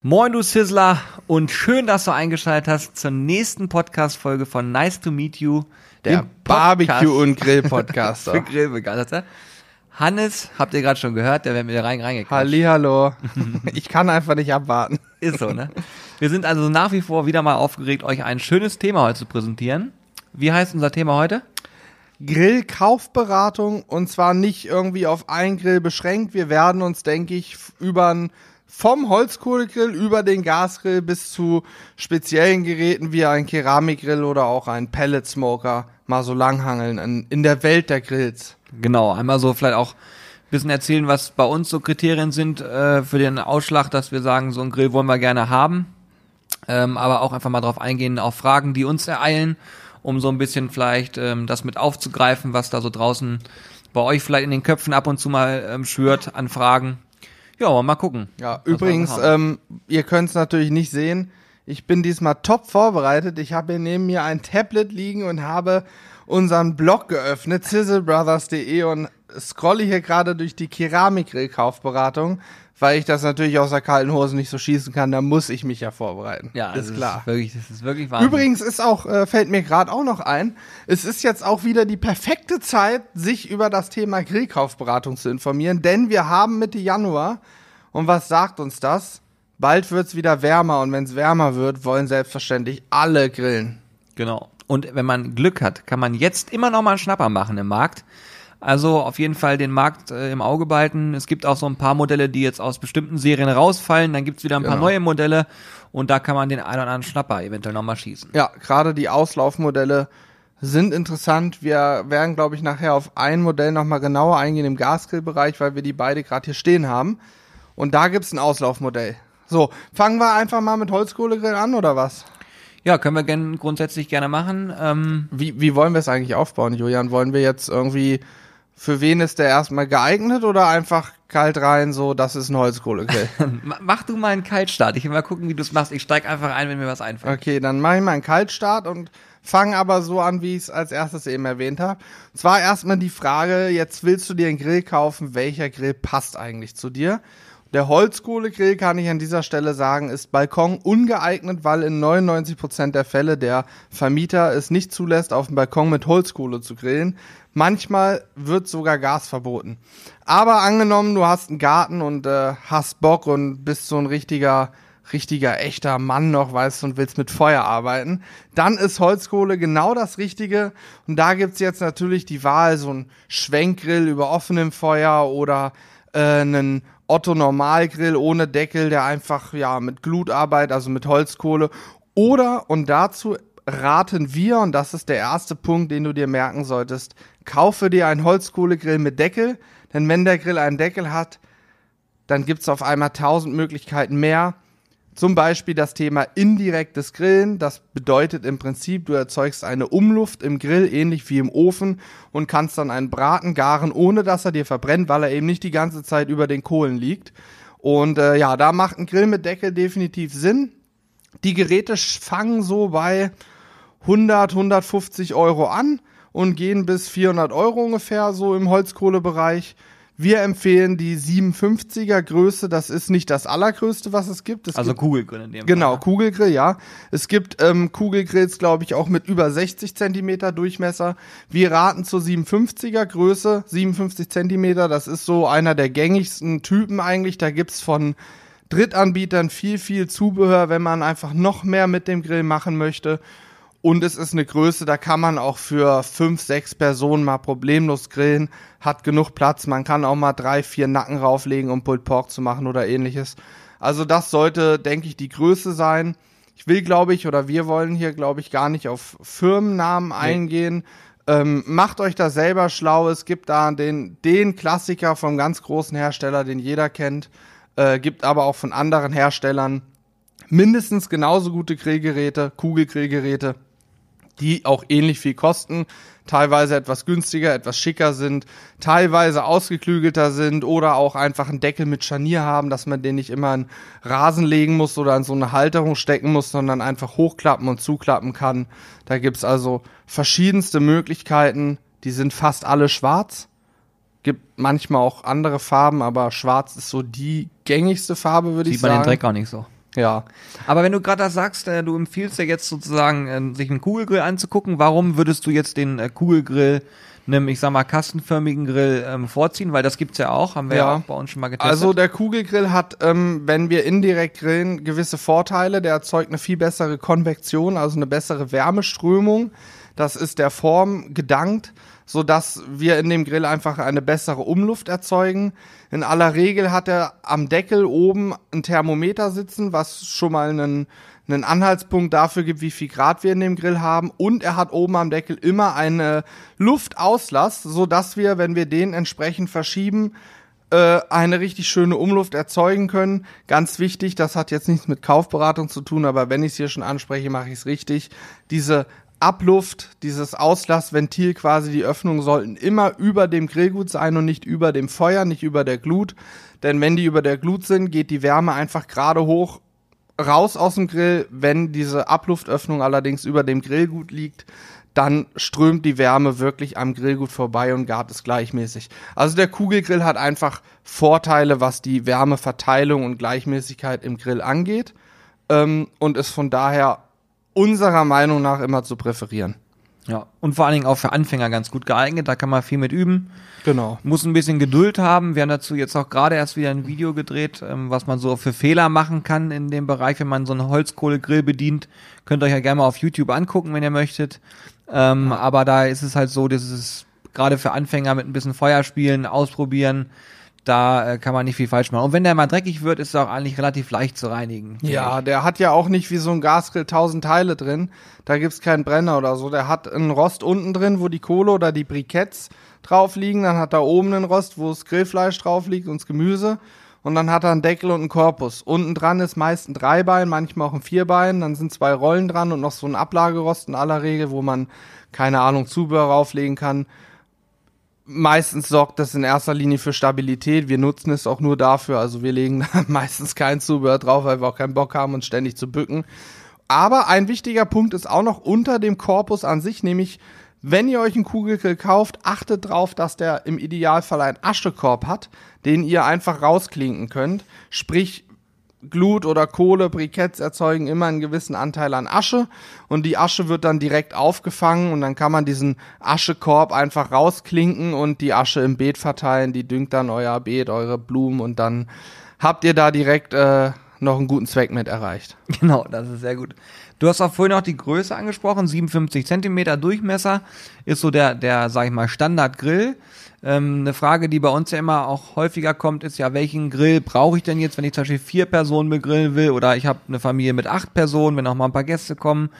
Moin, du Sizzler, und schön, dass du eingeschaltet hast zur nächsten Podcast-Folge von Nice to Meet You, der Barbecue- und Grill-Podcaster. für Grillbegeisterter. Hannes, habt ihr gerade schon gehört, der wäre mir rein reingekommen. Hallihallo. Ich kann einfach nicht abwarten. Ist so, ne? Wir sind also nach wie vor wieder mal aufgeregt, euch ein schönes Thema heute zu präsentieren. Wie heißt unser Thema heute? Grillkaufberatung und zwar nicht irgendwie auf einen Grill beschränkt. Wir werden uns, denke ich, über ein vom Holzkohlegrill über den Gasgrill bis zu speziellen Geräten wie ein Keramikgrill oder auch ein Pellet Smoker mal so langhangeln in, der Welt der Grills. Genau, einmal so vielleicht auch ein bisschen erzählen, was bei uns so Kriterien sind äh, für den Ausschlag, dass wir sagen, so ein Grill wollen wir gerne haben. Ähm, aber auch einfach mal drauf eingehen, auf Fragen, die uns ereilen, um so ein bisschen vielleicht ähm, das mit aufzugreifen, was da so draußen bei euch vielleicht in den Köpfen ab und zu mal ähm, schürt an Fragen. Ja, mal gucken. Ja, übrigens, ähm, ihr könnt es natürlich nicht sehen. Ich bin diesmal top vorbereitet. Ich habe hier neben mir ein Tablet liegen und habe unseren Blog geöffnet, sizzlebrothers.de und scrolle hier gerade durch die Keramikgrill-Kaufberatung, weil ich das natürlich aus der kalten Hose nicht so schießen kann. Da muss ich mich ja vorbereiten. ja, ist das klar. Ist wirklich, das ist wirklich Wahnsinn. Übrigens ist auch, äh, fällt mir gerade auch noch ein, es ist jetzt auch wieder die perfekte Zeit, sich über das Thema Grillkaufberatung zu informieren, denn wir haben Mitte Januar und was sagt uns das? Bald wird's wieder wärmer und wenn es wärmer wird, wollen selbstverständlich alle grillen. Genau. Und wenn man Glück hat, kann man jetzt immer noch mal einen Schnapper machen im Markt. Also auf jeden Fall den Markt äh, im Auge behalten. Es gibt auch so ein paar Modelle, die jetzt aus bestimmten Serien rausfallen. Dann gibt's wieder ein paar Genau. neue Modelle und da kann man den einen oder anderen Schnapper eventuell noch mal schießen. Ja, gerade die Auslaufmodelle sind interessant. Wir werden, glaube ich, nachher auf ein Modell nochmal genauer eingehen im Gasgrillbereich, weil wir die beide gerade hier stehen haben. Und da gibt's ein Auslaufmodell. So, fangen wir einfach mal mit Holzkohlegrill an, oder was? Ja, können wir gern, grundsätzlich gerne machen. Ähm, Wie, wie wollen wir es eigentlich aufbauen, Julian? Wollen wir jetzt irgendwie, für wen ist der erstmal geeignet oder einfach kalt rein, so, das ist ein Holzkohlegrill? ma- mach du mal einen Kaltstart. Ich will mal gucken, wie du es machst. Ich steig einfach ein, wenn mir was einfällt. Okay, dann mache ich mal einen Kaltstart und fange aber so an, wie ich es als erstes eben erwähnt habe. Zwar erstmal die Frage, jetzt willst du dir einen Grill kaufen, welcher Grill passt eigentlich zu dir? Der Holzkohlegrill, kann ich an dieser Stelle sagen, ist Balkon ungeeignet, weil in 99% der Fälle der Vermieter es nicht zulässt, auf dem Balkon mit Holzkohle zu grillen. Manchmal wird sogar Gas verboten. Aber angenommen, du hast einen Garten und äh, hast Bock und bist so ein richtiger richtiger, echter Mann noch, weißt du, und willst mit Feuer arbeiten, dann ist Holzkohle genau das Richtige. Und da gibt's jetzt natürlich die Wahl, so ein Schwenkgrill über offenem Feuer oder äh, einen Otto Normalgrill ohne Deckel, der einfach ja mit Glut arbeitet, also mit Holzkohle. Oder, und dazu raten wir, und das ist der erste Punkt, den du dir merken solltest, kaufe dir einen Holzkohlegrill mit Deckel, denn wenn der Grill einen Deckel hat, dann gibt's auf einmal tausend Möglichkeiten mehr. Zum Beispiel das Thema indirektes Grillen. Das bedeutet im Prinzip, du erzeugst eine Umluft im Grill, ähnlich wie im Ofen, und kannst dann einen Braten garen, ohne dass er dir verbrennt, weil er eben nicht die ganze Zeit über den Kohlen liegt. Und äh, ja, da macht ein Grill mit Deckel definitiv Sinn. Die Geräte fangen so bei 100, 150 Euro an und gehen bis 400 Euro ungefähr so im Holzkohlebereich. Wir empfehlen die 57er Größe. Das ist nicht das allergrößte, was es gibt. Es Also gibt Kugelgrill in dem Genau, Fall. Kugelgrill, ja. Es gibt ähm, Kugelgrills, glaube ich, auch mit über 60 Zentimeter Durchmesser. Wir raten zur 57er Größe, 57 Zentimeter. Das ist so einer der gängigsten Typen eigentlich. Da gibt's von Drittanbietern viel, viel Zubehör, wenn man einfach noch mehr mit dem Grill machen möchte. Und es ist eine Größe, da kann man auch für fünf, sechs Personen mal problemlos grillen. Hat genug Platz. Man kann auch mal drei, vier Nacken rauflegen, um Pulled Pork zu machen oder ähnliches. Also das sollte, denke ich, die Größe sein. Ich will, glaube ich, oder wir wollen hier, glaube ich, gar nicht auf Firmennamen eingehen. Ähm, macht euch da selber schlau. Es gibt da den, den Klassiker vom ganz großen Hersteller, den jeder kennt. Äh, gibt aber auch von anderen Herstellern mindestens genauso gute Grillgeräte, Kugelgrillgeräte, die auch ähnlich viel kosten, teilweise etwas günstiger, etwas schicker sind, teilweise ausgeklügelter sind oder auch einfach einen Deckel mit Scharnier haben, dass man den nicht immer in Rasen legen muss oder in so eine Halterung stecken muss, sondern einfach hochklappen und zuklappen kann. Da gibt's also verschiedenste Möglichkeiten, die sind fast alle schwarz. Gibt manchmal auch andere Farben, aber schwarz ist so die gängigste Farbe, würde ich Sieht man sagen. den Dreck auch nicht so. Ja. Aber wenn du gerade das sagst, äh, du empfiehlst ja jetzt sozusagen, äh, sich einen Kugelgrill anzugucken, warum würdest du jetzt den äh, Kugelgrill einem, ich sag mal, kastenförmigen Grill ähm, vorziehen? Weil das gibt's ja auch, haben wir ja, Ja. auch bei uns schon mal getestet. Also der Kugelgrill hat, ähm, wenn wir indirekt grillen, gewisse Vorteile. Der erzeugt eine viel bessere Konvektion, also eine bessere Wärmeströmung. Das ist der Form gedankt, so dass wir in dem Grill einfach eine bessere Umluft erzeugen. In aller Regel hat er am Deckel oben ein Thermometer sitzen, was schon mal einen, einen Anhaltspunkt dafür gibt, wie viel Grad wir in dem Grill haben. Und er hat oben am Deckel immer eine Luftauslass, so dass wir, wenn wir den entsprechend verschieben, äh, eine richtig schöne Umluft erzeugen können. Ganz wichtig, das hat jetzt nichts mit Kaufberatung zu tun, aber wenn ich es hier schon anspreche, mache ich es richtig. Diese Abluft, dieses Auslassventil quasi, die Öffnungen sollten immer über dem Grillgut sein und nicht über dem Feuer, nicht über der Glut. Denn wenn die über der Glut sind, geht die Wärme einfach gerade hoch raus aus dem Grill. Wenn diese Abluftöffnung allerdings über dem Grillgut liegt, dann strömt die Wärme wirklich am Grillgut vorbei und gart es gleichmäßig. Also der Kugelgrill hat einfach Vorteile, was die Wärmeverteilung und Gleichmäßigkeit im Grill angeht ähm, und ist von daher unserer Meinung nach immer zu präferieren. ja. Und vor allen Dingen auch für Anfänger ganz gut geeignet, da kann man viel mit üben. Genau. Muss ein bisschen Geduld haben. Wir haben dazu jetzt auch gerade erst wieder ein Video gedreht, ähm, was man so für Fehler machen kann in dem Bereich, wenn man so einen Holzkohlegrill bedient. Könnt ihr euch ja gerne mal auf YouTube angucken, wenn ihr möchtet. Ähm, aber da ist es halt so, das ist gerade für Anfänger mit ein bisschen Feuer spielen, ausprobieren. Da äh, kann man nicht viel falsch machen. Und wenn der mal dreckig wird, ist er auch eigentlich relativ leicht zu reinigen. Ja, der hat ja auch nicht wie so ein Gasgrill tausend Teile drin. Da gibt's keinen Brenner oder so. Der hat einen Rost unten drin, wo die Kohle oder die Briketts drauf liegen. Dann hat er oben einen Rost, wo das Grillfleisch drauf liegt und das Gemüse. Und dann hat er einen Deckel und einen Korpus. Unten dran ist meist ein Dreibein, manchmal auch ein Vierbein. Dann sind zwei Rollen dran und noch so ein Ablagerost in aller Regel, wo man, keine Ahnung, Zubehör rauflegen kann. Meistens sorgt das in erster Linie für Stabilität. Wir nutzen es auch nur dafür. Also wir legen meistens kein Zubehör drauf, weil wir auch keinen Bock haben, uns ständig zu bücken. Aber ein wichtiger Punkt ist auch noch unter dem Korpus an sich, nämlich wenn ihr euch einen Kugelgrill kauft, achtet drauf, dass der im Idealfall einen Aschekorb hat, den ihr einfach rausklinken könnt. Sprich, Glut oder Kohle, Briketts erzeugen immer einen gewissen Anteil an Asche und die Asche wird dann direkt aufgefangen und dann kann man diesen Aschekorb einfach rausklinken und die Asche im Beet verteilen, die düngt dann euer Beet, eure Blumen und dann habt ihr da direkt äh, noch einen guten Zweck mit erreicht. Genau, das ist sehr gut. Du hast auch vorhin auch die Größe angesprochen, 57 Zentimeter Durchmesser ist so der, der, sag ich mal, Standardgrill. Ähm, eine Frage, die bei uns ja immer auch häufiger kommt, ist ja, welchen Grill brauche ich denn jetzt, wenn ich zum Beispiel vier Personen begrillen will oder ich habe eine Familie mit acht Personen, wenn auch mal ein paar Gäste kommen.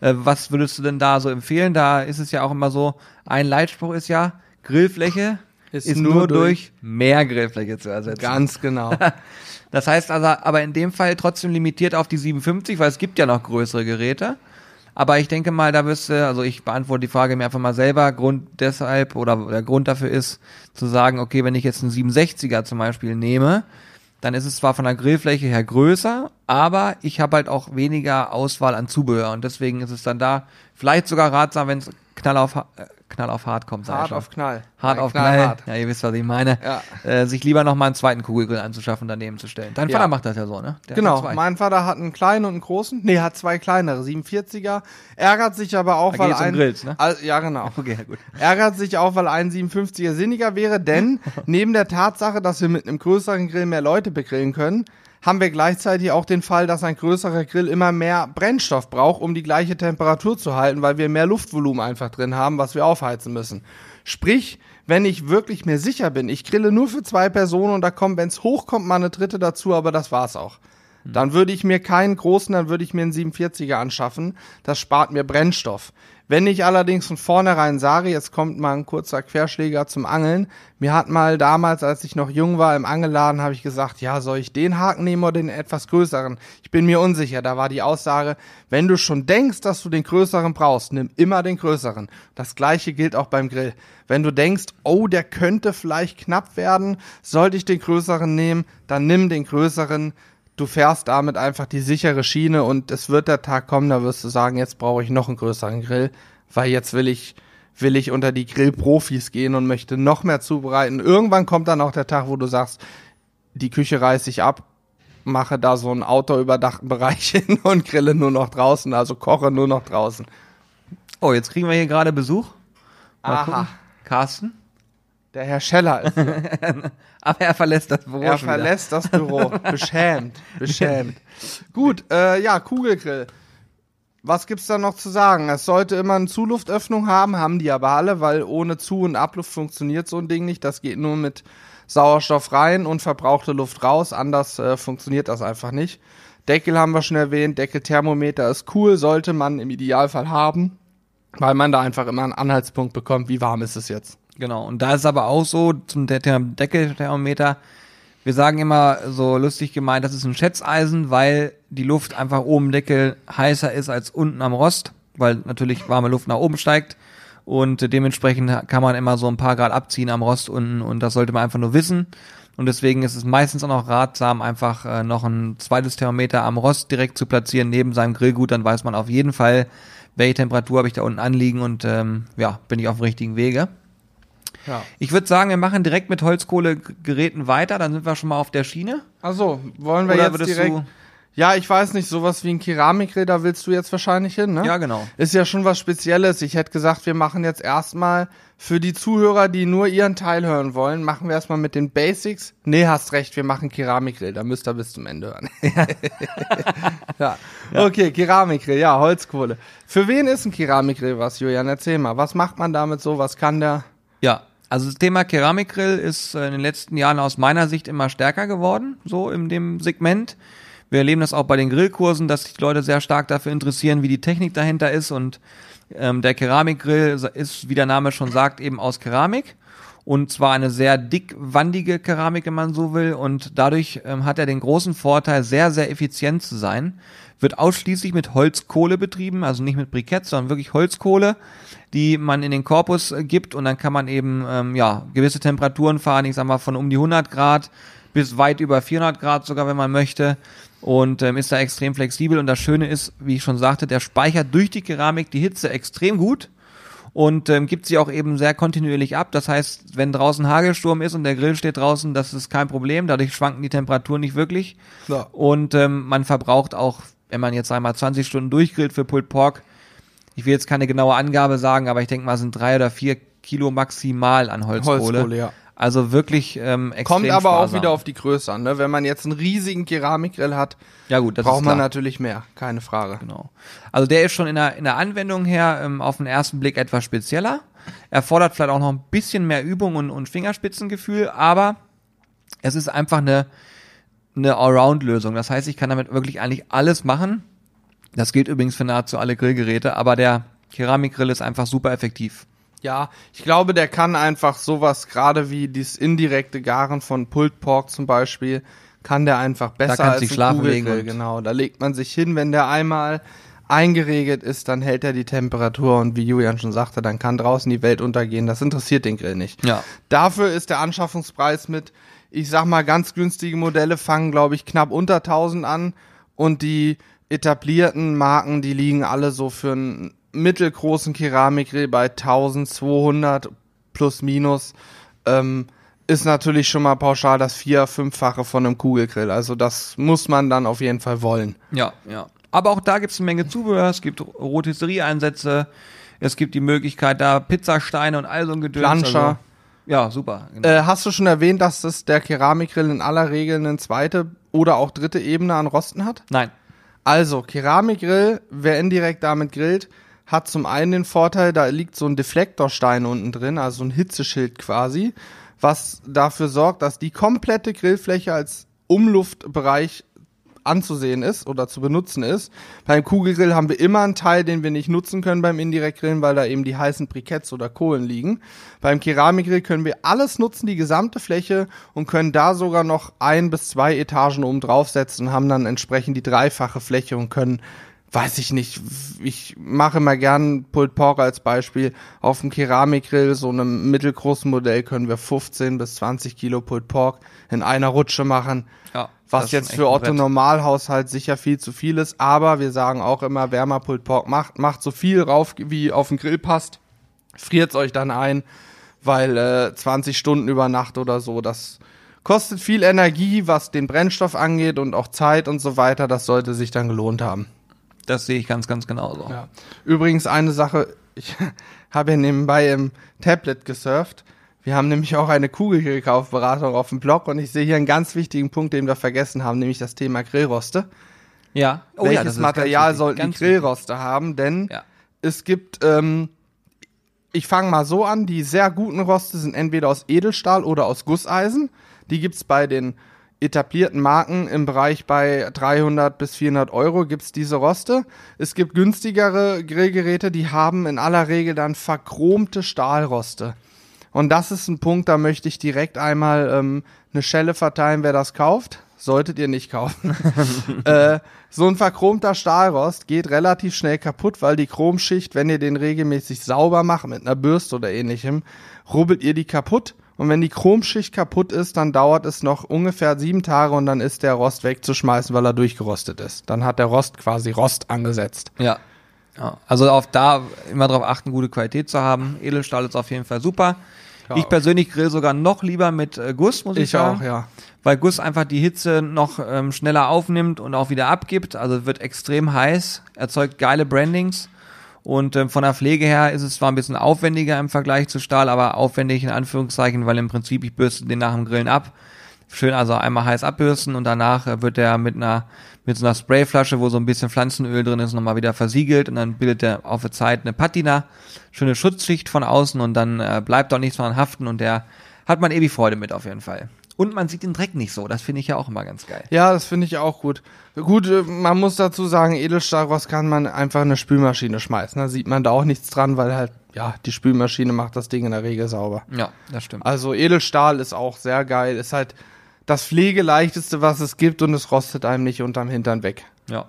Äh, was würdest du denn da so empfehlen? Da ist es ja auch immer so, ein Leitspruch ist ja, Grillfläche Ist ist, nur nur, durch- durch mehr Grillfläche zu ersetzen. Ganz genau. Das heißt also, aber in dem Fall trotzdem limitiert auf die 57, weil es gibt ja noch größere Geräte. Aber ich denke mal, da wirst du, also ich beantworte die Frage mir einfach mal selber. Grund deshalb oder der Grund dafür ist zu sagen, okay, wenn ich jetzt einen 67er zum Beispiel nehme, dann ist es zwar von der Grillfläche her größer, aber ich habe halt auch weniger Auswahl an Zubehör und deswegen ist es dann da vielleicht sogar ratsam, wenn es knall auf, äh, knall auf hart kommt. Hart auf Knall. Hart Nein, auf Knall. knallhart. Ja, ihr wisst, was ich meine. Ja. Äh, sich lieber noch mal einen zweiten Kugelgrill anzuschaffen, daneben zu stellen. Dein Ja. Vater macht das ja so, ne? Der Genau, mein Vater hat einen kleinen und einen großen. Nee, hat zwei kleinere, 47er. Ärgert sich aber auch, Da weil geht's um ein... Grills, ne? Al- ja, genau. Okay, gut. Ärgert sich auch, weil ein 57er sinniger wäre, denn neben der Tatsache, dass wir mit einem größeren Grill mehr Leute begrillen können, haben wir gleichzeitig auch den Fall, dass ein größerer Grill immer mehr Brennstoff braucht, um die gleiche Temperatur zu halten, weil wir mehr Luftvolumen einfach drin haben, was wir aufheizen müssen. Sprich, wenn ich wirklich mir sicher bin, ich grille nur für zwei Personen und da kommt, wenn es hochkommt, mal eine dritte dazu, aber das war's auch. Dann würde ich mir keinen großen, dann würde ich mir einen 47er anschaffen. Das spart mir Brennstoff. Wenn ich allerdings von vornherein sage, jetzt kommt mal ein kurzer Querschläger zum Angeln. Mir hat mal damals, als ich noch jung war, im Angelladen, habe ich gesagt, ja, soll ich den Haken nehmen oder den etwas größeren? Ich bin mir unsicher. Da war die Aussage, wenn du schon denkst, dass du den größeren brauchst, nimm immer den größeren. Das gleiche gilt auch beim Grill. Wenn du denkst, oh, der könnte vielleicht knapp werden, sollte ich den größeren nehmen, dann nimm den größeren du fährst damit einfach die sichere Schiene und es wird der Tag kommen, da wirst du sagen, jetzt brauche ich noch einen größeren Grill, weil jetzt will ich will ich unter die Grillprofis gehen und möchte noch mehr zubereiten. Irgendwann kommt dann auch der Tag, wo du sagst, die Küche reiß ich ab, mache da so einen outdoor-überdachten Bereich hin und grille nur noch draußen, also koche nur noch draußen. Oh, jetzt kriegen wir hier gerade Besuch. Mal Aha. gucken. Carsten. Der Herr Scheller ist. Aber er verlässt das Büro Er wieder. verlässt das Büro. Beschämt. Beschämt. Gut, äh, ja, Kugelgrill. Was gibt's da noch zu sagen? Es sollte immer eine Zuluftöffnung haben, haben die aber alle, weil ohne Zu- und Abluft funktioniert so ein Ding nicht. Das geht nur mit Sauerstoff rein und verbrauchte Luft raus. Anders äh, funktioniert das einfach nicht. Deckel haben wir schon erwähnt. Deckelthermometer ist cool, sollte man im Idealfall haben, weil man da einfach immer einen Anhaltspunkt bekommt, wie warm ist es jetzt. Genau. Und da ist aber auch so zum De- Ther- Deckelthermometer. Wir sagen immer so lustig gemeint, das ist ein Schätzeisen, weil die Luft einfach oben im Deckel heißer ist als unten am Rost, weil natürlich warme Luft nach oben steigt. Und dementsprechend kann man immer so ein paar Grad abziehen am Rost unten und das sollte man einfach nur wissen. Und deswegen ist es meistens auch noch ratsam, einfach äh, noch ein zweites Thermometer am Rost direkt zu platzieren neben seinem Grillgut. Dann weiß man auf jeden Fall, welche Temperatur habe ich da unten anliegen und ähm, ja, bin ich auf dem richtigen Wege. Ja. Ich würde sagen, wir machen direkt mit Holzkohlegeräten weiter, dann sind wir schon mal auf der Schiene. Also, wollen wir Oder jetzt direkt. du- Ja, ich weiß nicht, sowas wie ein Keramikgrill, da willst du jetzt wahrscheinlich hin, ne? Ja, genau. Ist ja schon was Spezielles. Ich hätte gesagt, wir machen jetzt erstmal für die Zuhörer, die nur ihren Teil hören wollen, machen wir erstmal mit den Basics. Nee, hast recht, wir machen Keramikgrill, da müsst ihr bis zum Ende hören. Ja. ja. Okay, Keramikgrill, ja, Holzkohle. Für wen ist ein Keramikgrill was, Julian? Erzähl mal. Was macht man damit so? Was kann der? Ja, also das Thema Keramikgrill ist äh, in den letzten Jahren aus meiner Sicht immer stärker geworden, so in dem Segment. Wir erleben das auch bei den Grillkursen, dass sich die Leute sehr stark dafür interessieren, wie die Technik dahinter ist. Und ähm, der Keramikgrill ist, wie der Name schon sagt, eben aus Keramik. Und zwar eine sehr dickwandige Keramik, wenn man so will. Und dadurch ähm, hat er den großen Vorteil, sehr, sehr effizient zu sein. Wird ausschließlich mit Holzkohle betrieben, also nicht mit Briketts, sondern wirklich Holzkohle, die man in den Korpus äh, gibt. Und dann kann man eben ähm, ja gewisse Temperaturen fahren. Ich sag mal von um die 100 Grad bis weit über 400 Grad sogar, wenn man möchte. Und ähm, ist da extrem flexibel. Und das Schöne ist, wie ich schon sagte, der speichert durch die Keramik die Hitze extrem gut und ähm, gibt sie auch eben sehr kontinuierlich ab. Das heißt, wenn draußen Hagelsturm ist und der Grill steht draußen, das ist kein Problem. Dadurch schwanken die Temperaturen nicht wirklich. Ja. Und ähm, man verbraucht auch, wenn man jetzt einmal 20 Stunden durchgrillt für Pulled Pork, ich will jetzt keine genaue Angabe sagen, aber ich denke mal, sind drei oder vier Kilo maximal an Holzkohle. Holzkohle, ja. Also wirklich ähm, extrem Kommt aber auch sparsam. wieder auf die Größe an, ne? Wenn man jetzt einen riesigen Keramikgrill hat, Ja gut, das braucht man natürlich mehr, keine Frage. Genau. Also der ist schon in der, in der Anwendung her ähm, auf den ersten Blick etwas spezieller. Erfordert vielleicht auch noch ein bisschen mehr Übung und, und Fingerspitzengefühl, aber es ist einfach eine, eine Allround-Lösung. Das heißt, ich kann damit wirklich eigentlich alles machen. Das gilt übrigens für nahezu alle Grillgeräte, aber der Keramikgrill ist einfach super effektiv. Ja, ich glaube, der kann einfach sowas, gerade wie dieses indirekte Garen von Pulled Pork zum Beispiel, kann der einfach besser kannst als dich ein Kugelgrill. Genau, da legt man sich hin, wenn der einmal eingeregelt ist, dann hält er die Temperatur und wie Julian schon sagte, dann kann draußen die Welt untergehen. Das interessiert den Grill nicht. Ja. Dafür ist der Anschaffungspreis mit, ich sag mal, ganz günstige Modelle fangen, glaube ich, knapp unter 1000 an und die etablierten Marken, die liegen alle so für einen mittelgroßen Keramikgrill bei 1200 plus minus. Ähm, ist natürlich schon mal pauschal das vier-, fünffache von einem Kugelgrill. Also das muss man dann auf jeden Fall wollen. Ja, ja. Aber auch da gibt es eine Menge Zubehör. Es gibt Rotisserie-Einsätze. Es gibt die Möglichkeit, da Pizzasteine und all so ein Gedöns. Planscher. Also, ja, super. Genau. Äh, hast du schon erwähnt, dass das der Keramikgrill in aller Regel eine zweite oder auch dritte Ebene an Rosten hat? Nein. Also, Keramikgrill, wer indirekt damit grillt, hat zum einen den Vorteil, da liegt so ein Deflektorstein unten drin, also ein Hitzeschild quasi, was dafür sorgt, dass die komplette Grillfläche als Umluftbereich anzusehen ist oder zu benutzen ist. Beim Kugelgrill haben wir immer einen Teil, den wir nicht nutzen können beim Indirektgrillen, weil da eben die heißen Briketts oder Kohlen liegen. Beim Keramikgrill können wir alles nutzen, die gesamte Fläche und können da sogar noch ein bis zwei Etagen oben draufsetzen und haben dann entsprechend die dreifache Fläche und können weiß ich nicht, ich mache immer gern Pulled Pork als Beispiel. Auf dem Keramikgrill, so einem mittelgroßen Modell, können wir 15 bis 20 Kilo Pulled Pork in einer Rutsche machen. Ja, Was jetzt für Otto. Normalhaushalt sicher viel zu viel ist, aber wir sagen auch immer, wer mal Pulled Pork macht, macht so viel rauf, wie auf den Grill passt. Friert's euch dann ein, weil äh, 20 Stunden über Nacht oder so, das kostet viel Energie, was den Brennstoff angeht und auch Zeit und so weiter. Das sollte sich dann gelohnt haben. Das sehe ich ganz, ganz genauso. Ja. Übrigens eine Sache, ich habe ja nebenbei im Tablet gesurft. Wir haben nämlich auch eine Kugelgrillkaufberatung auf dem Blog und ich sehe hier einen ganz wichtigen Punkt, den wir vergessen haben, nämlich das Thema Grillroste. Ja. Oh, Welches ja, Material sollten die Grillroste wichtig. haben? Denn ja. es gibt, ähm, ich fange mal so an, die sehr guten Roste sind entweder aus Edelstahl oder aus Gusseisen. Die gibt's bei den etablierten Marken im Bereich bei 300 bis 400 Euro gibt's diese Roste. Es gibt günstigere Grillgeräte, die haben in aller Regel dann verchromte Stahlroste. Und das ist ein Punkt, da möchte ich direkt einmal ähm, eine Schelle verteilen, wer das kauft. Solltet ihr nicht kaufen. äh, so ein verchromter Stahlrost geht relativ schnell kaputt, weil die Chromschicht, wenn ihr den regelmäßig sauber macht mit einer Bürste oder ähnlichem, rubbelt ihr die kaputt und wenn die Chromschicht kaputt ist, dann dauert es noch ungefähr sieben Tage und dann ist der Rost wegzuschmeißen, weil er durchgerostet ist. Dann hat der Rost quasi Rost angesetzt. Ja. ja. Also auf da immer darauf achten, gute Qualität zu haben. Edelstahl ist auf jeden Fall super. Ja. Ich persönlich grill sogar noch lieber mit äh, Guss, muss ich, ich sagen. Ich auch, ja. Weil Guss einfach die Hitze noch ähm, schneller aufnimmt und auch wieder abgibt. Also wird extrem heiß, erzeugt geile Brandings. Und ähm, von der Pflege her ist es zwar ein bisschen aufwendiger im Vergleich zu Stahl, aber aufwendig in Anführungszeichen, weil im Prinzip ich bürste den nach dem Grillen ab. Schön also einmal heiß abbürsten und danach äh, wird der mit einer mit so einer Sprayflasche, wo so ein bisschen Pflanzenöl drin ist, nochmal wieder versiegelt und dann bildet der auf der Zeit eine Patina, schöne Schutzschicht von außen und dann äh, bleibt auch nichts dran haften und der hat man ewig Freude mit auf jeden Fall. Und man sieht den Dreck nicht so. Das finde ich ja auch immer ganz geil. Ja, das finde ich auch gut. Gut, äh, man muss dazu sagen, Edelstahlrost kann man einfach in eine Spülmaschine schmeißen. Da sieht man da auch nichts dran, weil halt, ja, die Spülmaschine macht das Ding in der Regel sauber. Ja, das stimmt. Also Edelstahl ist auch sehr geil. Ist halt das pflegeleichteste, was es gibt und es rostet einem nicht unterm Hintern weg. Ja.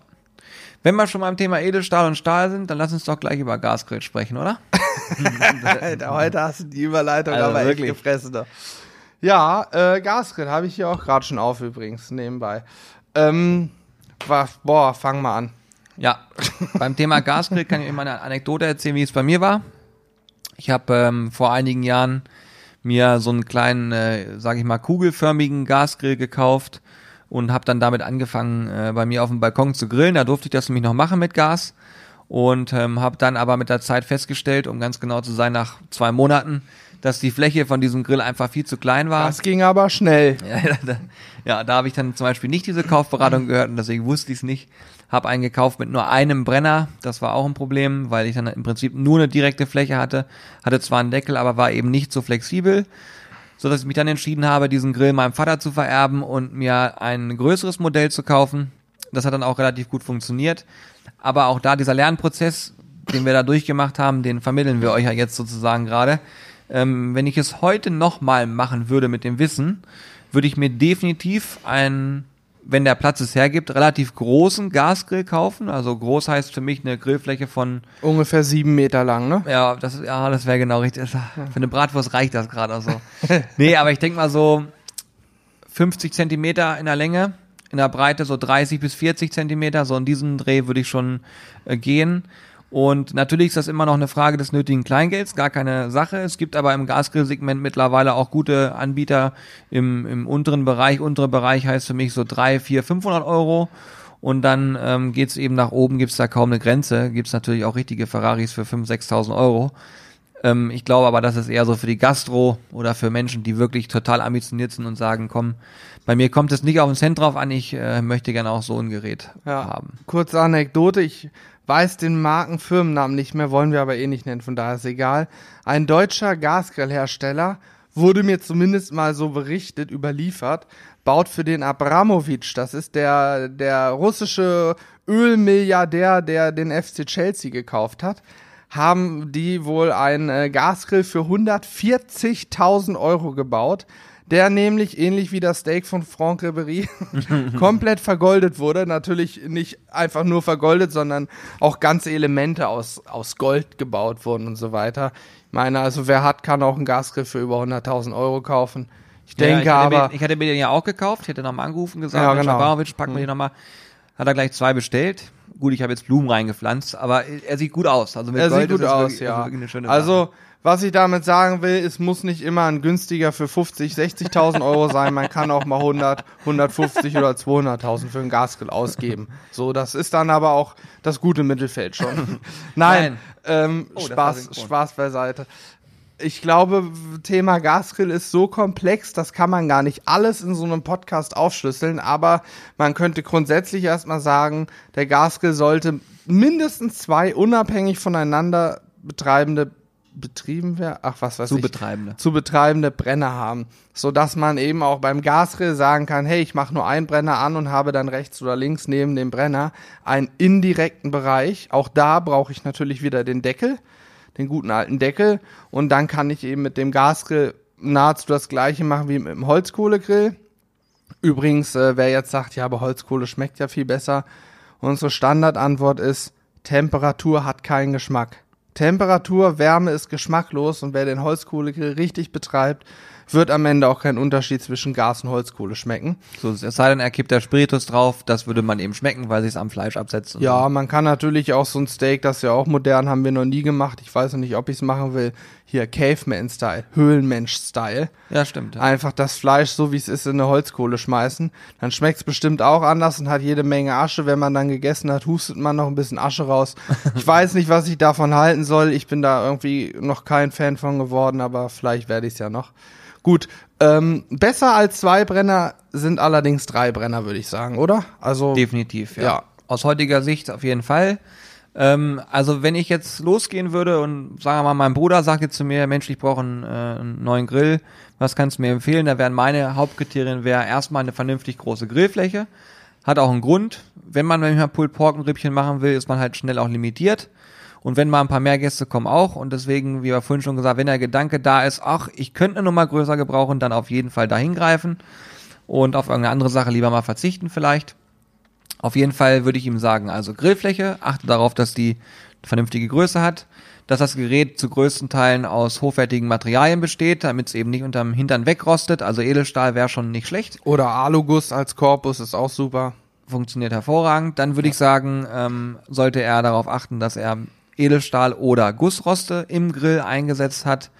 Wenn wir schon beim Thema Edelstahl und Stahl sind, dann lass uns doch gleich über Gasgrill sprechen, oder? Heute hast du die Überleitung also aber wirklich. echt gefressen. Da. Ja, äh, Gasgrill habe ich hier auch gerade schon auf übrigens, nebenbei. Ähm, war, boah, fang mal an. Ja, beim Thema Gasgrill kann ich euch mal eine Anekdote erzählen, wie es bei mir war. Ich habe ähm, vor einigen Jahren mir so einen kleinen, äh, sage ich mal, kugelförmigen Gasgrill gekauft und habe dann damit angefangen, äh, bei mir auf dem Balkon zu grillen. Da durfte ich das nämlich noch machen mit Gas und ähm, habe dann aber mit der Zeit festgestellt, um ganz genau zu sein, nach zwei Monaten, dass die Fläche von diesem Grill einfach viel zu klein war. Das ging aber schnell. Ja, da, ja, da habe ich dann zum Beispiel nicht diese Kaufberatung gehört und deswegen wusste ich es nicht. Habe einen gekauft mit nur einem Brenner. Das war auch ein Problem, weil ich dann im Prinzip nur eine direkte Fläche hatte. Hatte zwar einen Deckel, aber war eben nicht so flexibel. So dass ich mich dann entschieden habe, diesen Grill meinem Vater zu vererben und mir ein größeres Modell zu kaufen. Das hat dann auch relativ gut funktioniert. Aber auch da dieser Lernprozess, den wir da durchgemacht haben, den vermitteln wir euch ja jetzt sozusagen gerade. Ähm, wenn ich es heute nochmal machen würde mit dem Wissen, würde ich mir definitiv einen, wenn der Platz es hergibt, relativ großen Gasgrill kaufen. Also groß heißt für mich eine Grillfläche von ungefähr sieben Meter lang, ne? Ja, das ja, das wäre genau richtig. Für eine Bratwurst reicht das gerade so. nee, aber ich denke mal so 50 Zentimeter in der Länge, in der Breite so 30 bis 40 Zentimeter. So in diesem Dreh würde ich schon äh, gehen. Und natürlich ist das immer noch eine Frage des nötigen Kleingelds, gar keine Sache. Es gibt aber im Gasgrill-Segment mittlerweile auch gute Anbieter im, im unteren Bereich. Untere Bereich heißt für mich so drei, vier, 500 Euro. Und dann ähm, geht eben nach oben, gibt's da kaum eine Grenze. Gibt's natürlich auch richtige Ferraris für 5.000, 6.000 Euro. Ähm, ich glaube aber, das ist eher so für die Gastro oder für Menschen, die wirklich total ambitioniert sind und sagen, komm, bei mir kommt es nicht auf den Cent drauf an, ich äh, möchte gerne auch so ein Gerät ja. haben. Kurze Anekdote, ich weiß den Markenfirmennamen nicht mehr, wollen wir aber eh nicht nennen, von daher ist egal. Ein deutscher Gasgrillhersteller wurde mir zumindest mal so berichtet, überliefert, baut für den Abramowitsch, das ist der, der russische Ölmilliardär, der den FC Chelsea gekauft hat, haben die wohl einen äh, Gasgrill für 140.000 Euro gebaut der nämlich ähnlich wie das Steak von Franck Ribery komplett vergoldet wurde. Natürlich nicht einfach nur vergoldet, sondern auch ganze Elemente aus, aus Gold gebaut wurden und so weiter. Ich meine, also wer hat, kann auch einen Gasgriff für über 100.000 Euro kaufen. Ich denke ja, ich aber. Mir, ich hatte mir den ja auch gekauft, ich hätte nochmal angerufen gesagt, ja, genau. Barovic, pack mir mhm. den nochmal. Hat er gleich zwei bestellt. Gut, ich habe jetzt Blumen reingepflanzt, aber er sieht gut aus. Also mit Er Gold sieht gut aus, wirklich, ja. also was ich damit sagen will, es muss nicht immer ein günstiger für 50, 60.000 Euro sein. Man kann auch mal 100, 150 oder 200.000 für einen Gasgrill ausgeben. So, das ist dann aber auch das gute Mittelfeld schon. Nein, Nein. Ähm, Oh, Spaß. Spaß beiseite. Ich glaube, Thema Gasgrill ist so komplex, das kann man gar nicht alles in so einem Podcast aufschlüsseln, aber man könnte grundsätzlich erstmal sagen, der Gasgrill sollte mindestens zwei unabhängig voneinander betreibende betrieben werden, ach was weiß Zu ich, Betreibende. zu betreibende Brenner haben, so dass man eben auch beim Gasgrill sagen kann, hey, ich mache nur einen Brenner an und habe dann rechts oder links neben dem Brenner einen indirekten Bereich. Auch da brauche ich natürlich wieder den Deckel, den guten alten Deckel und dann kann ich eben mit dem Gasgrill nahezu das gleiche machen wie mit dem Holzkohlegrill. Übrigens, äh, wer jetzt sagt, ja, aber Holzkohle schmeckt ja viel besser, unsere Standardantwort ist, Temperatur hat keinen Geschmack. Temperatur, Wärme ist geschmacklos und wer den Holzkohlegrill richtig betreibt, wird am Ende auch keinen Unterschied zwischen Gas und Holzkohle schmecken. So, es sei denn, er kippt da Spiritus drauf, das würde man eben schmecken, weil sich es am Fleisch absetzt. Ja, man kann natürlich auch so ein Steak, das ja auch modern, haben wir noch nie gemacht. Ich weiß noch nicht, ob ich es machen will. Hier Caveman-Style, Höhlenmensch-Style. Ja, stimmt. Ja. Einfach das Fleisch, so wie es ist, in eine Holzkohle schmeißen. Dann schmeckt es bestimmt auch anders und hat jede Menge Asche. Wenn man dann gegessen hat, hustet man noch ein bisschen Asche raus. Ich weiß nicht, was ich davon halten soll. Ich bin da irgendwie noch kein Fan von geworden, aber vielleicht werde ich es ja noch. Gut, ähm, besser als zwei Brenner sind allerdings drei Brenner, würde ich sagen, oder? Also Definitiv, ja. Ja. Aus heutiger Sicht auf jeden Fall. Ähm, also wenn ich jetzt losgehen würde und sagen wir mal, mein Bruder sagt jetzt zu mir, Mensch, ich brauche einen, äh, einen neuen Grill, was kannst du mir empfehlen? Da wären meine Hauptkriterien wäre erstmal eine vernünftig große Grillfläche. Hat auch einen Grund. Wenn man manchmal Pulled Pork und Rippchen machen will, ist man halt schnell auch limitiert. Und wenn mal ein paar mehr Gäste kommen auch. Und deswegen, wie wir vorhin schon gesagt, wenn der Gedanke da ist, ach, ich könnte eine Nummer größer gebrauchen, dann auf jeden Fall dahin greifen. Und auf irgendeine andere Sache lieber mal verzichten vielleicht. Auf jeden Fall würde ich ihm sagen, also Grillfläche, achte darauf, dass die vernünftige Größe hat, dass das Gerät zu größten Teilen aus hochwertigen Materialien besteht, damit es eben nicht unterm Hintern wegrostet. Also Edelstahl wäre schon nicht schlecht, Oder Aluguss als Korpus ist auch super. funktioniert hervorragend. Dann würde ich sagen, ähm, sollte er darauf achten, dass er Edelstahl oder Gussroste im Grill eingesetzt hat,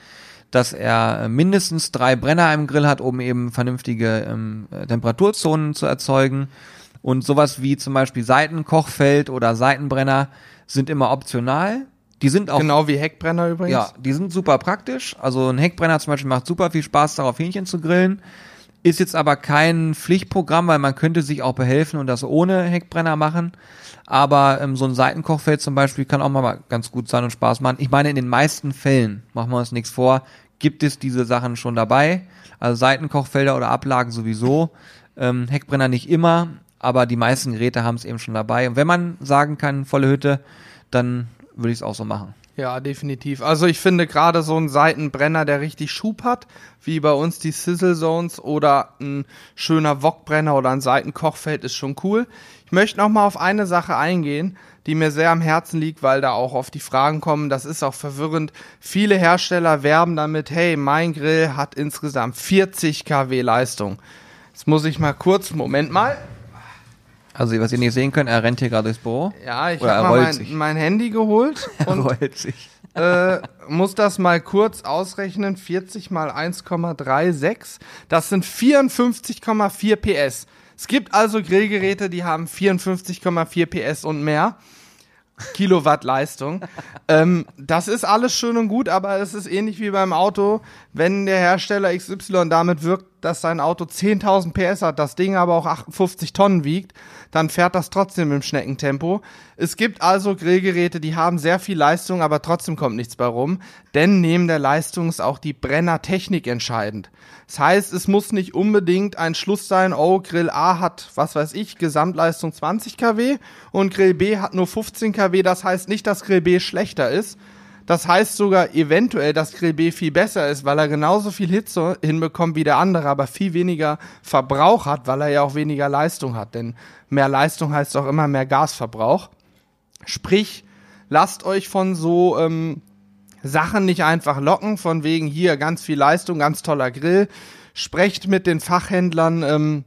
dass er äh, mindestens drei Brenner im Grill hat, um eben vernünftige ähm, äh, Temperaturzonen zu erzeugen. Und sowas wie zum Beispiel Seitenkochfeld oder Seitenbrenner sind immer optional. Die sind auch Genau wie Heckbrenner übrigens. ja, die sind super praktisch. Also ein Heckbrenner zum Beispiel macht super viel Spaß darauf, Hähnchen zu grillen. Ist jetzt aber kein Pflichtprogramm, weil man könnte sich auch behelfen und das ohne Heckbrenner machen. Aber ähm, so ein Seitenkochfeld zum Beispiel kann auch mal ganz gut sein und Spaß machen. Ich meine, in den meisten Fällen, machen wir uns nichts vor, gibt es diese Sachen schon dabei. Also Seitenkochfelder oder Ablagen sowieso. Ähm, Heckbrenner nicht immer, aber die meisten Geräte haben es eben schon dabei. Und wenn man sagen kann, volle Hütte, dann würde ich es auch so machen. Ja, definitiv. Also ich finde gerade so ein Seitenbrenner, der richtig Schub hat, wie bei uns die Sizzle Zones oder ein schöner Wokbrenner oder ein Seitenkochfeld ist schon cool. Ich möchte noch mal auf eine Sache eingehen, die mir sehr am Herzen liegt, weil da auch oft die Fragen kommen. Das ist auch verwirrend. Viele Hersteller werben damit, hey, mein Grill hat insgesamt 40 kW Leistung. Jetzt muss ich mal kurz, Moment mal. Also, was ihr nicht sehen könnt, er rennt hier gerade durchs Büro. Ja, ich habe mal mein, mein Handy geholt und rollt sich. äh, muss das mal kurz ausrechnen. 40 mal 1,36. Das sind 54,4 PS. Es gibt also Grillgeräte, die haben 54,4 PS und mehr. Kilowatt Leistung. ähm, das ist alles schön und gut, aber es ist ähnlich wie beim Auto, wenn der Hersteller XY damit wirkt, dass sein Auto 10.000 PS hat, das Ding aber auch 58 Tonnen wiegt, dann fährt das trotzdem im Schneckentempo. Es gibt also Grillgeräte, die haben sehr viel Leistung, aber trotzdem kommt nichts bei rum, denn neben der Leistung ist auch die Brennertechnik entscheidend. Das heißt, es muss nicht unbedingt ein Schluss sein, oh, Grill A hat, was weiß ich, Gesamtleistung 20 kW und Grill B hat nur 15 kW. Das heißt nicht, dass Grill B schlechter ist. Das heißt sogar eventuell, dass Grill B viel besser ist, weil er genauso viel Hitze hinbekommt wie der andere, aber viel weniger Verbrauch hat, weil er ja auch weniger Leistung hat. Denn mehr Leistung heißt auch immer mehr Gasverbrauch. Sprich, lasst euch von so ähm, Sachen nicht einfach locken, von wegen hier ganz viel Leistung, ganz toller Grill. Sprecht mit den Fachhändlern, ähm,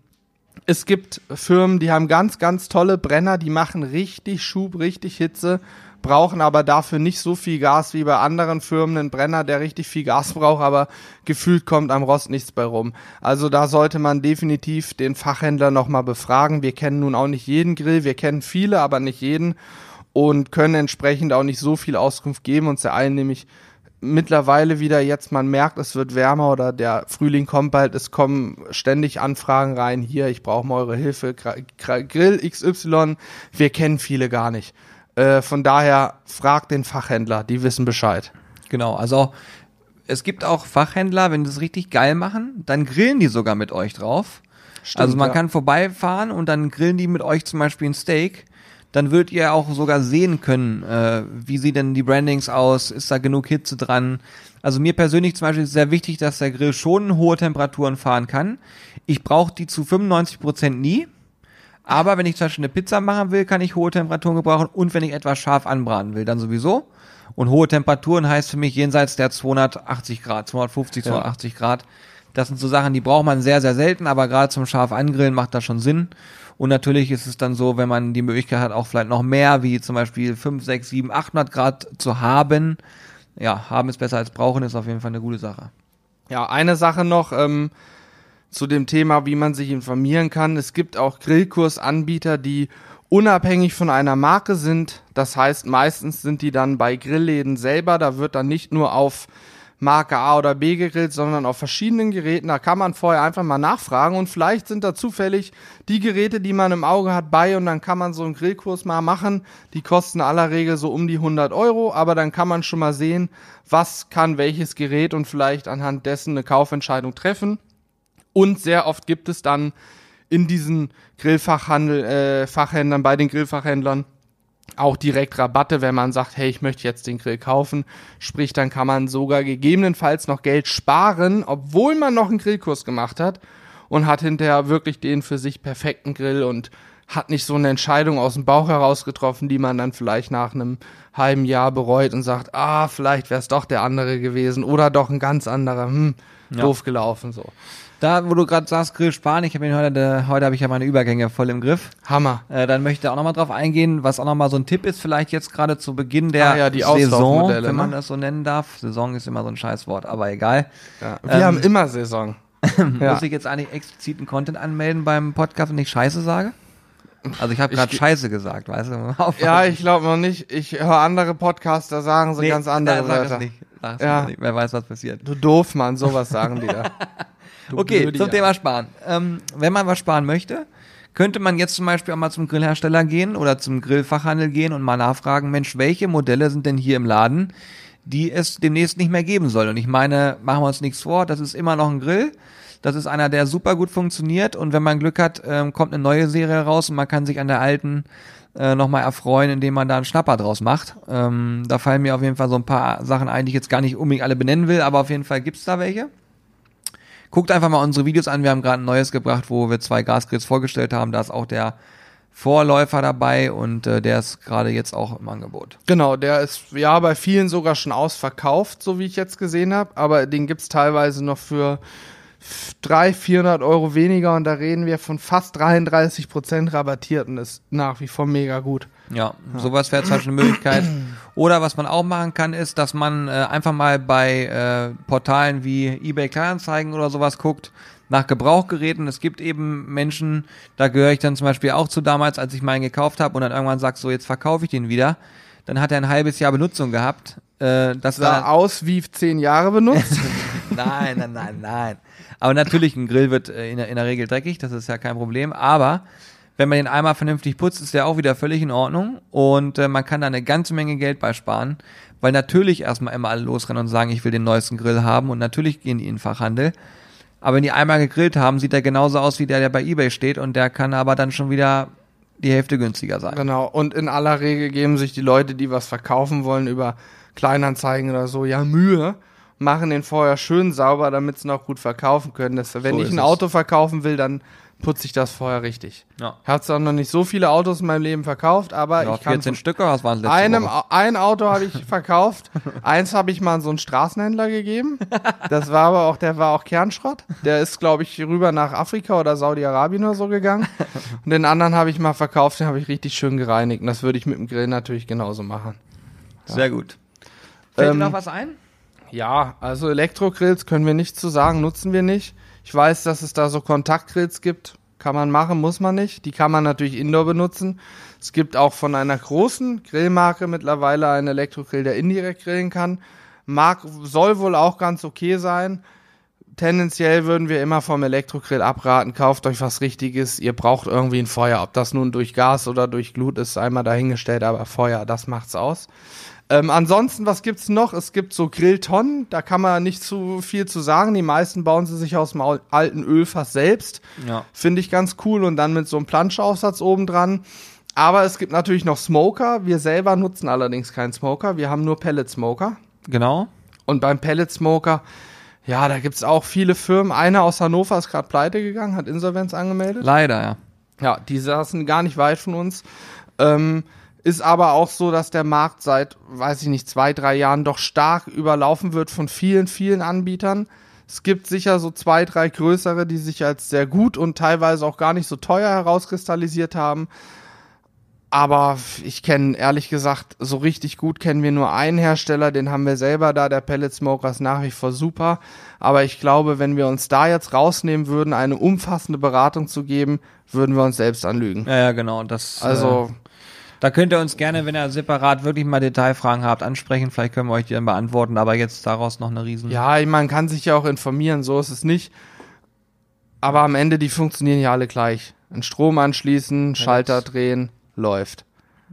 Es gibt Firmen, die haben ganz, ganz tolle Brenner, die machen richtig Schub, richtig Hitze, brauchen aber dafür nicht so viel Gas wie bei anderen Firmen. Ein Brenner, der richtig viel Gas braucht, aber gefühlt kommt am Rost nichts bei rum. Also da sollte man definitiv den Fachhändler nochmal befragen. Wir kennen nun auch nicht jeden Grill, wir kennen viele, aber nicht jeden und können entsprechend auch nicht so viel Auskunft geben. Uns einen nämlich mittlerweile wieder jetzt, man merkt, es wird wärmer oder der Frühling kommt bald, es kommen ständig Anfragen rein, hier, ich brauche mal eure Hilfe, Grill XY, wir kennen viele gar nicht. Äh, von daher fragt den Fachhändler, die wissen Bescheid. Genau, also es gibt auch Fachhändler, wenn die das richtig geil machen, dann grillen die sogar mit euch drauf. Stimmt, also man ja. kann vorbeifahren und dann grillen die mit euch zum Beispiel ein Steak. Dann würdet ihr auch sogar sehen können, äh, wie sieht denn die Brandings aus, ist da genug Hitze dran. Also mir persönlich zum Beispiel ist sehr wichtig, dass der Grill schon hohe Temperaturen fahren kann. Ich brauche die zu 95 Prozent nie. Aber wenn ich zum Beispiel eine Pizza machen will, kann ich hohe Temperaturen gebrauchen und wenn ich etwas scharf anbraten will, dann sowieso. Und hohe Temperaturen heißt für mich jenseits der 280 Grad, 250, 280 Grad. Das sind so Sachen, die braucht man sehr, sehr selten, aber gerade zum scharf angrillen macht das schon Sinn. Und natürlich ist es dann so, wenn man die Möglichkeit hat, auch vielleicht noch mehr, wie zum Beispiel 5, 6, 7, 800 Grad zu haben. Ja, haben ist besser als brauchen, ist auf jeden Fall eine gute Sache. Ja, eine Sache noch ähm, zu dem Thema, wie man sich informieren kann. Es gibt auch Grillkursanbieter, die unabhängig von einer Marke sind. Das heißt, meistens sind die dann bei Grillläden selber. Da wird dann nicht nur auf Marke A oder B gegrillt, sondern auf verschiedenen Geräten. Da kann man vorher einfach mal nachfragen und vielleicht sind da zufällig die Geräte, die man im Auge hat, bei und dann kann man so einen Grillkurs mal machen. Die kosten aller Regel so um die 100 Euro, aber dann kann man schon mal sehen, was kann welches Gerät und vielleicht anhand dessen eine Kaufentscheidung treffen. Und sehr oft gibt es dann in diesen Grillfachhandel, äh, Fachhändlern, bei den Grillfachhändlern auch direkt Rabatte, wenn man sagt, hey, ich möchte jetzt den Grill kaufen. Sprich, dann kann man sogar gegebenenfalls noch Geld sparen, obwohl man noch einen Grillkurs gemacht hat und hat hinterher wirklich den für sich perfekten Grill und hat nicht so eine Entscheidung aus dem Bauch heraus getroffen, die man dann vielleicht nach einem halben Jahr bereut und sagt, ah, vielleicht wäre es doch der andere gewesen oder doch ein ganz anderer, hm, Ja. doof gelaufen so. Da, wo du gerade sagst, Grill sparen, ich habe ihn heute, heute habe ich ja meine Übergänge voll im Griff. Hammer. Äh, dann möchte ich auch nochmal drauf eingehen, was auch nochmal so ein Tipp ist, vielleicht jetzt gerade zu Beginn der Ah ja, die Saison, wenn man ne? das so nennen darf. Saison ist immer so ein Scheißwort, aber egal. Ja, wir Ähm, haben immer Saison. ja. Muss ich jetzt eigentlich expliziten Content anmelden beim Podcast und ich Scheiße sage? Also ich habe gerade Scheiße gesagt, weißt du? Ja, ich glaube noch nicht. Ich höre andere Podcaster sagen so Nee, ganz andere na, sag Wörter. es nicht. Sag es Ja. nicht. Wer weiß, was passiert. Du doof, Mann, sowas sagen die da. Du Okay, Blödi, zum ja. Thema Sparen. Ähm, wenn man was sparen möchte, könnte man jetzt zum Beispiel auch mal zum Grillhersteller gehen oder zum Grillfachhandel gehen und mal nachfragen, Mensch, welche Modelle sind denn hier im Laden, die es demnächst nicht mehr geben soll? Und ich meine, machen wir uns nichts vor, das ist immer noch ein Grill. Das ist einer, der super gut funktioniert und wenn man Glück hat, ähm, kommt eine neue Serie raus und man kann sich an der alten äh, nochmal erfreuen, indem man da einen Schnapper draus macht. Ähm, da fallen mir auf jeden Fall so ein paar Sachen ein, die ich jetzt gar nicht unbedingt alle benennen will, aber auf jeden Fall gibt's da welche. Guckt einfach mal unsere Videos an. Wir haben gerade ein neues gebracht, wo wir zwei Gasgrills vorgestellt haben. Da ist auch der Vorläufer dabei und äh, der ist gerade jetzt auch im Angebot. Genau, der ist ja bei vielen sogar schon ausverkauft, so wie ich jetzt gesehen habe. Aber den gibt's teilweise noch für 300, 400 Euro weniger und da reden wir von fast 33 Prozent rabattiert und ist nach wie vor mega gut. Ja, sowas wäre zum Beispiel eine Möglichkeit. Oder was man auch machen kann, ist, dass man äh, einfach mal bei äh, Portalen wie eBay Kleinanzeigen oder sowas guckt nach Gebrauchgeräten. Es gibt eben Menschen, da gehöre ich dann zum Beispiel auch zu damals, als ich meinen gekauft habe und dann irgendwann sagst, so jetzt verkaufe ich den wieder. Dann hat er ein halbes Jahr Benutzung gehabt. Äh, das Sah aus wie zehn Jahre benutzt. nein, nein, nein, nein. Aber natürlich, ein Grill wird äh, in der, in der Regel dreckig, das ist ja kein Problem. Aber wenn man den einmal vernünftig putzt, ist der auch wieder völlig in Ordnung. Und äh, man kann da eine ganze Menge Geld bei sparen. Weil natürlich erstmal immer alle losrennen und sagen, ich will den neuesten Grill haben. Und natürlich gehen die in den Fachhandel. Aber wenn die einmal gegrillt haben, sieht der genauso aus wie der, der bei Ebay steht. Und der kann aber dann schon wieder die Hälfte günstiger sein. genau. Und in aller Regel geben sich die Leute, die was verkaufen wollen, über Kleinanzeigen oder so, ja Mühe, machen den vorher schön sauber, damit sie noch gut verkaufen können. Das, wenn So ich ein es. Auto verkaufen will, dann putze ich das vorher richtig. Ja. Ich habe zwar noch nicht so viele Autos in meinem Leben verkauft, aber Ja, ich kann 14 von Stücke, was waren letzte einem, Woche? ein Auto habe ich verkauft. Eins habe ich mal an so einen Straßenhändler gegeben. Das war aber auch, der war auch Kernschrott. Der ist, glaube ich, rüber nach Afrika oder Saudi-Arabien oder so gegangen. Und den anderen habe ich mal verkauft, den habe ich richtig schön gereinigt. Und das würde ich mit dem Grill natürlich genauso machen. Sehr gut. Fällt Ähm, dir noch was ein? Ja, also Elektrogrills können wir nicht zu sagen, nutzen wir nicht. Ich weiß, dass es da so Kontaktgrills gibt. Kann man machen, muss man nicht. Die kann man natürlich indoor benutzen. Es gibt auch von einer großen Grillmarke mittlerweile einen Elektrogrill, der indirekt grillen kann. Mag, soll wohl auch ganz okay sein. Tendenziell würden wir immer vom Elektrogrill abraten. Kauft euch was Richtiges. Ihr braucht irgendwie ein Feuer. Ob das nun durch Gas oder durch Glut ist, einmal dahingestellt, aber Feuer, das macht's aus. Ähm, ansonsten, was gibt's noch? Es gibt so Grilltonnen, da kann man nicht zu viel zu sagen. Die meisten bauen sie sich aus dem al- alten Ölfass selbst. Ja. Finde ich ganz cool und dann mit so einem Planschaufsatz oben dran. Aber es gibt natürlich noch Smoker. Wir selber nutzen allerdings keinen Smoker. Wir haben nur Pellet Smoker. Genau. Und beim Pellet Smoker, ja, da gibt's auch viele Firmen. Eine aus Hannover ist gerade pleite gegangen, hat Insolvenz angemeldet. Leider, ja. Ja, die saßen gar nicht weit von uns. Ähm, ist aber auch so, dass der Markt seit, weiß ich nicht, zwei, drei Jahren doch stark überlaufen wird von vielen, vielen Anbietern. Es gibt sicher so zwei, drei größere, die sich als sehr gut und teilweise auch gar nicht so teuer herauskristallisiert haben. Aber ich kenne, ehrlich gesagt, so richtig gut kennen wir nur einen Hersteller, den haben wir selber da, der Pellet Smoker ist nach wie vor super. Aber ich glaube, wenn wir uns da jetzt rausnehmen würden, eine umfassende Beratung zu geben, würden wir uns selbst anlügen. Ja, ja, genau. Das, Also, äh, da könnt ihr uns gerne, wenn ihr separat wirklich mal Detailfragen habt, ansprechen. Vielleicht können wir euch die dann beantworten, aber jetzt daraus noch eine riesen. ja, man kann sich ja auch informieren, so ist es nicht. Aber am Ende, die funktionieren ja alle gleich. Einen Strom anschließen, Schalter drehen, läuft.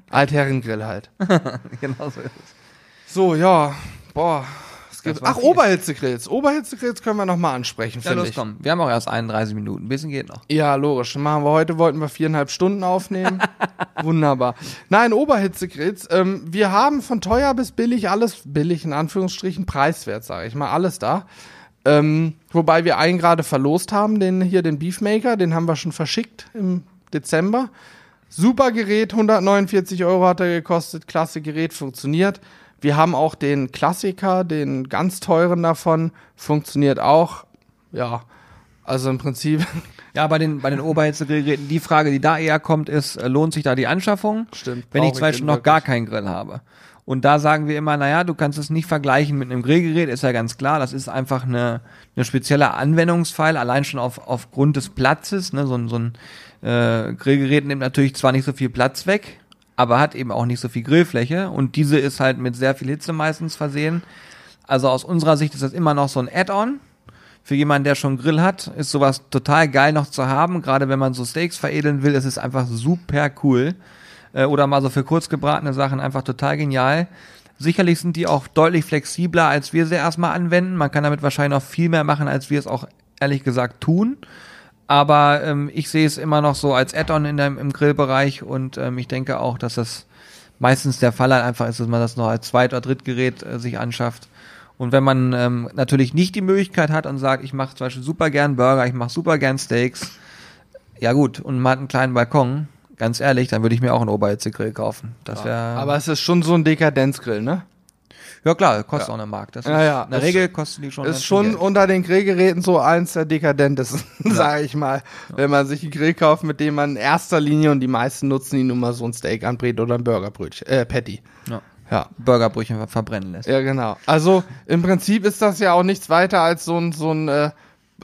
Altherrengrill halt. genau so ist es. So, ja, boah. Es gibt, ach, viel. Oberhitzegrills. Oberhitzegrills können wir nochmal ansprechen, Ja, finde ich. komm. Wir haben auch erst 31 Minuten. Ein bisschen geht noch. Ja, logisch. Machen wir heute, wollten wir viereinhalb Stunden aufnehmen. Wunderbar. Nein, Oberhitzegrills. Ähm, wir haben von teuer bis billig alles, billig in Anführungsstrichen, preiswert, sage ich mal, alles da. Ähm, wobei wir einen gerade verlost haben, den hier, den Beefmaker, den haben wir schon verschickt im Dezember. Super Gerät, 149 Euro hat er gekostet, klasse Gerät, funktioniert. Wir haben auch den Klassiker, den ganz teuren davon, funktioniert auch. Ja, also im Prinzip Ja, bei den, bei den Oberhitzegrillgeräten, die Frage, die da eher kommt, ist, äh, lohnt sich da die Anschaffung? Stimmt, Wenn ich zum Beispiel noch gar keinen Grill habe. Und da sagen wir immer, naja, du kannst es nicht vergleichen mit einem Grillgerät, ist ja ganz klar. Das ist einfach eine, eine spezielle Anwendungsfall, allein schon auf, aufgrund des Platzes. Ne? So, ein- so ein äh, Grillgerät nimmt natürlich zwar nicht so viel Platz weg, aber hat eben auch nicht so viel Grillfläche. Und diese ist halt mit sehr viel Hitze meistens versehen. Also aus unserer Sicht ist das immer noch so ein Add-on. Für jemanden, der schon Grill hat, ist sowas total geil noch zu haben. Gerade wenn man so Steaks veredeln will, ist es einfach super cool. Äh, Oder mal so für kurz gebratene Sachen einfach total genial. Sicherlich sind die auch deutlich flexibler, als wir sie erstmal anwenden. Man kann damit wahrscheinlich noch viel mehr machen, als wir es auch ehrlich gesagt tun. Aber ähm, ich sehe es immer noch so als Add-on in dem, im Grillbereich und ähm, ich denke auch, dass das meistens der Fall halt einfach ist, dass man das noch als Zweit- oder Drittgerät äh, sich anschafft. Und wenn man ähm, natürlich nicht die Möglichkeit hat und sagt, ich mache zum Beispiel super gern Burger, ich mache super gern Steaks, ja gut, und man hat einen kleinen Balkon, ganz ehrlich, dann würde ich mir auch einen Oberhitzegrill kaufen. Das wäre. Aber es ist schon so ein Dekadenzgrill, ne? Ja klar, kostet auch eine Mark. Das ist, Ja, ja, in der Regel kosten die schon. Ist schon Geld. unter den Grillgeräten so eins der dekadentesten, sage ich mal. Wenn man sich einen Grill kauft, mit dem man in erster Linie, und die meisten nutzen ihn, nur mal so ein Steak anbrät oder ein Burgerbrötchen, äh, Patty. ja. Ja. Burgerbrötchen ver- verbrennen lässt. Ja, genau. Also im Prinzip ist das ja auch nichts weiter als so ein, so ein äh,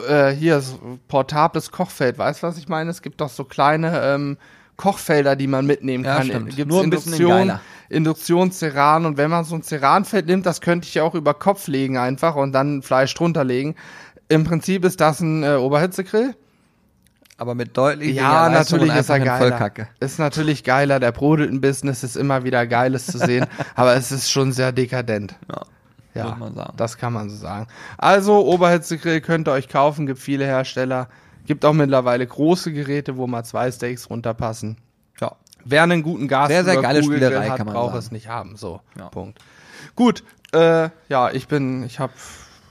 äh, hier portables Kochfeld. Weißt du, was ich meine? Es gibt doch so kleine ähm, Kochfelder, die man mitnehmen Ja, kann. stimmt. Gibt's Nur ein bisschen Induktion, geiler. Induktion, Ceran und wenn man so ein Ceranfeld nimmt, das könnte ich ja auch über Kopf legen einfach und dann Fleisch drunter legen. Im Prinzip ist das ein äh, Oberhitzegrill. Aber mit deutlich Ja, natürlich ist er geiler. Ist natürlich geiler. Der brodelt ein bisschen, es ist immer wieder geiles zu sehen, aber es ist schon sehr dekadent. Ja, Ja, muss man sagen. das kann man so sagen. Also, Oberhitzegrill könnt ihr euch kaufen, gibt viele Hersteller. Gibt auch mittlerweile große Geräte, wo mal zwei Steaks runterpassen. Ja. Wer einen guten Gas Sehr, sehr geile Spielerei, hat, kann man braucht sagen. es nicht haben. So, Ja. Punkt. Gut, äh, ja, ich bin, ich hab,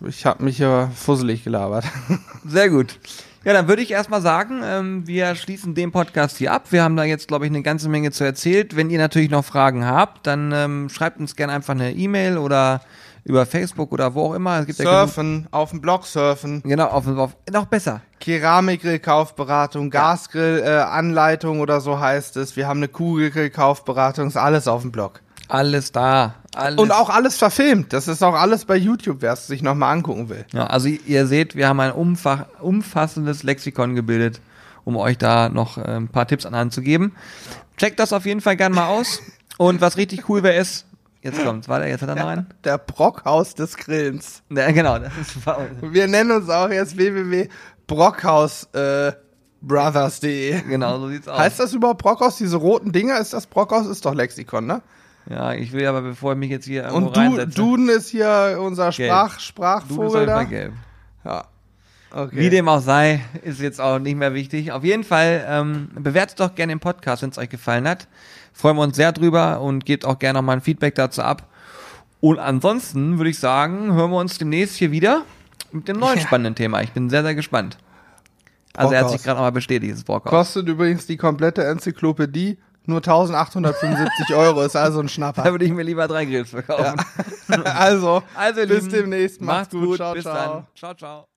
ich hab mich hier fusselig gelabert. Sehr gut. Ja, dann würde ich erstmal sagen, ähm, wir schließen den Podcast hier ab. Wir haben da jetzt, glaube ich, eine ganze Menge zu erzählt. Wenn ihr natürlich noch Fragen habt, dann ähm, schreibt uns gerne einfach eine E-Mail oder über Facebook oder wo auch immer. Es gibt ja Surfen, auf dem Blog surfen, genau, auf, auf, noch besser. Keramikgrill-Kaufberatung, Gasgrill-Anleitung oder so heißt es. Wir haben eine Kugelgrill-Kaufberatung, ist alles auf dem Blog. Alles da. Alles. Und auch alles verfilmt. Das ist auch alles bei YouTube, wer es sich nochmal angucken will. Ja, also ihr seht, wir haben ein umfach, umfassendes Lexikon gebildet, um euch da noch äh, ein paar Tipps an Hand zu geben. Checkt das auf jeden Fall gerne mal aus. Und was richtig cool wäre ist, jetzt kommt's, warte, jetzt hat er noch einen. Der Brockhaus des Grillens. Ja, genau, das ist Wir nennen uns auch jetzt www.brockhausbrothers.de. genau so sieht's aus. Heißt das überhaupt Brockhaus? Diese roten Dinger, ist das Brockhaus? Ist doch Lexikon, ne? ja, ich will aber, bevor ich mich jetzt hier irgendwo Und du, reinsetze, Duden ist hier unser Gelb. Sprach, bist Sprachvogel auf jeden da. Gelb. Ja. Okay. Wie dem auch sei, ist jetzt auch nicht mehr wichtig. Auf jeden Fall ähm, bewertet doch gerne den Podcast, wenn es euch gefallen hat. Freuen wir uns sehr drüber und gebt auch gerne noch mal ein Feedback dazu ab. Und ansonsten würde ich sagen, hören wir uns demnächst hier wieder mit dem neuen Ja. spannenden Thema. Ich bin sehr, sehr gespannt. Also er hat sich Brockhaus. gerade nochmal bestätigt, dieses Brockhaus. Kostet übrigens die komplette Enzyklopädie nur 1875 Euro, ist also ein Da Schnapper. würde ich mir lieber drei Grills verkaufen. also, Also, ihr bis demnächst. Macht's gut. Ciao, bis ciao. dann. Ciao, ciao.